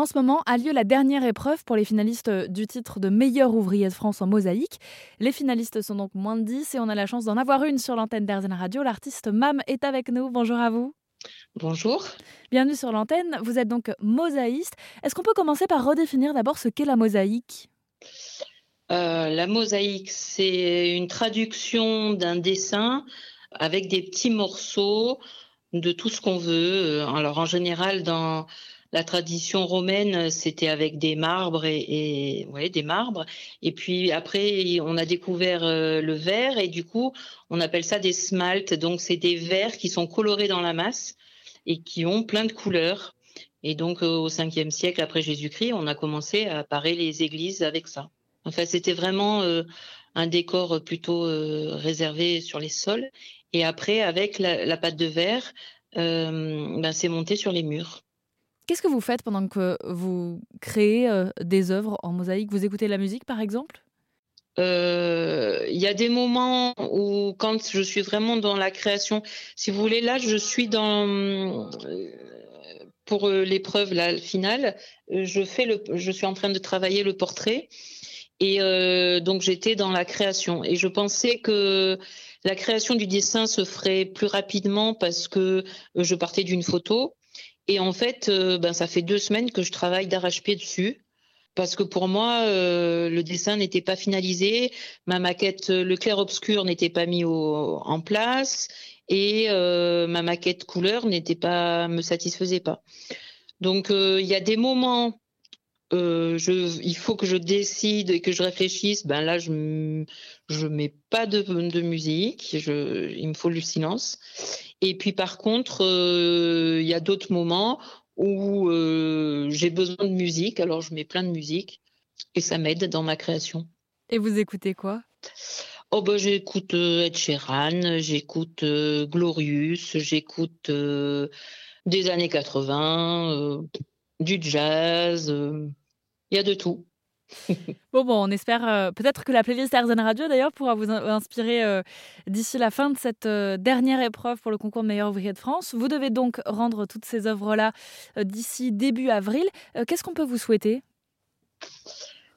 En ce moment a lieu la dernière épreuve pour les finalistes du titre de meilleur ouvrier de France en mosaïque. Les finalistes sont donc moins de 10 et on a la chance d'en avoir une sur l'antenne d'Airzen Radio. L'artiste Mam est avec nous. Bonjour à vous. Bonjour. Bienvenue sur l'antenne. Vous êtes donc mosaïste. Est-ce qu'on peut commencer par redéfinir d'abord ce qu'est la mosaïque? Euh, La mosaïque, c'est une traduction d'un dessin avec des petits morceaux de tout ce qu'on veut. Alors en général, dans la tradition romaine, c'était avec des marbres et, ouais, des marbres. Et puis après, on a découvert euh, le verre et du coup, on appelle ça des smaltes. Donc c'est des verres qui sont colorés dans la masse et qui ont plein de couleurs. Et donc euh, au 5e siècle après Jésus-Christ, on a commencé à parer les églises avec ça. Enfin, c'était vraiment euh, un décor plutôt réservé sur les sols. Et après, avec la, pâte de verre, ben, c'est monté sur les murs. Qu'est-ce que vous faites pendant que vous créez euh, des œuvres en mosaïque? Vous écoutez la musique, par exemple? Euh, il y a des moments où, quand je suis vraiment dans la création, si vous voulez, là, je suis dans euh, pour l'épreuve finale, je fais le, je suis en train de travailler le portrait et donc j'étais dans la création. Et je pensais que la création du dessin se ferait plus rapidement parce que je partais d'une photo et en fait, euh, ben, ça fait deux semaines que je travaille d'arrache-pied dessus. Parce que pour moi, euh, le dessin n'était pas finalisé, ma maquette, le clair-obscur n'était pas mis en place et euh, ma maquette couleur n'était pas, me satisfaisait pas. Donc il y a des moments euh, je, il faut que je décide et que je réfléchisse, ben là, je ne mets pas de, de musique, je, il me faut le silence. Et puis par contre, euh, il y a d'autres moments où euh, j'ai besoin de musique, alors je mets plein de musique et ça m'aide dans ma création. Et vous écoutez quoi? Oh ben j'écoute Ed Sheeran, j'écoute Glorious, j'écoute des années 80, du jazz il y a de tout. bon, bon, on espère euh, peut-être que la playlist Airzen Radio d'ailleurs pourra vous inspirer euh, d'ici la fin de cette euh, dernière épreuve pour le concours meilleur ouvrier de France. Vous devez donc rendre toutes ces œuvres-là d'ici début avril. Qu'est-ce qu'on peut vous souhaiter?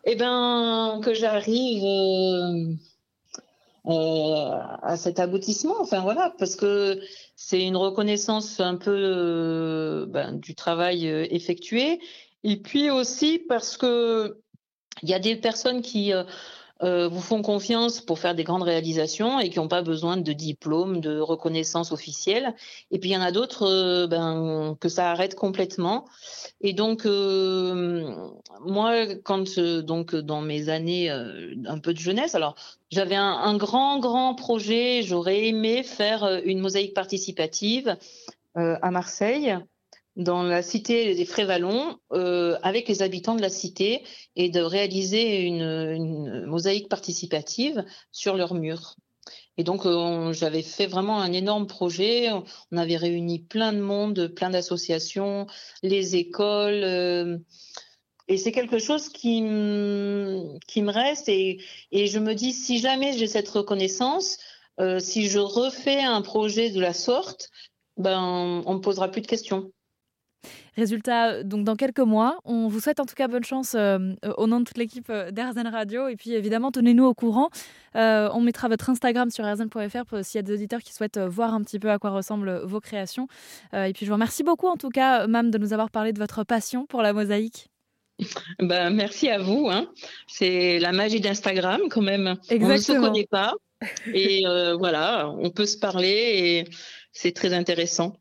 Eh bien, que j'arrive à cet aboutissement. Enfin voilà, parce que c'est une reconnaissance un peu ben, du travail effectué et puis aussi parce que il y a des personnes qui euh, euh, vous font confiance pour faire des grandes réalisations et qui n'ont pas besoin de diplôme, de reconnaissance officielle. Et puis il y en a d'autres euh, ben, que ça arrête complètement. Et donc moi, quand donc dans mes années un peu de jeunesse, alors j'avais un, un, grand grand projet. J'aurais aimé faire une mosaïque participative à Marseille dans la cité des Frévalons euh, avec les habitants de la cité et de réaliser une, mosaïque participative sur leurs murs. Et donc, euh, j'avais fait vraiment un énorme projet. On avait réuni plein de monde, plein d'associations, les écoles. Euh, et c'est quelque chose qui, me reste. Et, je me dis, si jamais j'ai cette reconnaissance, si je refais un projet de la sorte, ben, on me posera plus de questions. Résultat, euh, donc dans quelques mois, on vous souhaite en tout cas bonne chance euh, euh, au nom de toute l'équipe d'Airzen Radio. Et puis évidemment, tenez-nous au courant. on mettra votre Instagram sur airzen.fr s'il y a des auditeurs qui souhaitent voir un petit peu à quoi ressemblent vos créations. et puis je vous remercie beaucoup en tout cas, Mam, de nous avoir parlé de votre passion pour la mosaïque. Ben, merci à vous. Hein. C'est la magie d'Instagram quand même. On ne se connaît pas. Et voilà, on peut se parler et c'est très intéressant.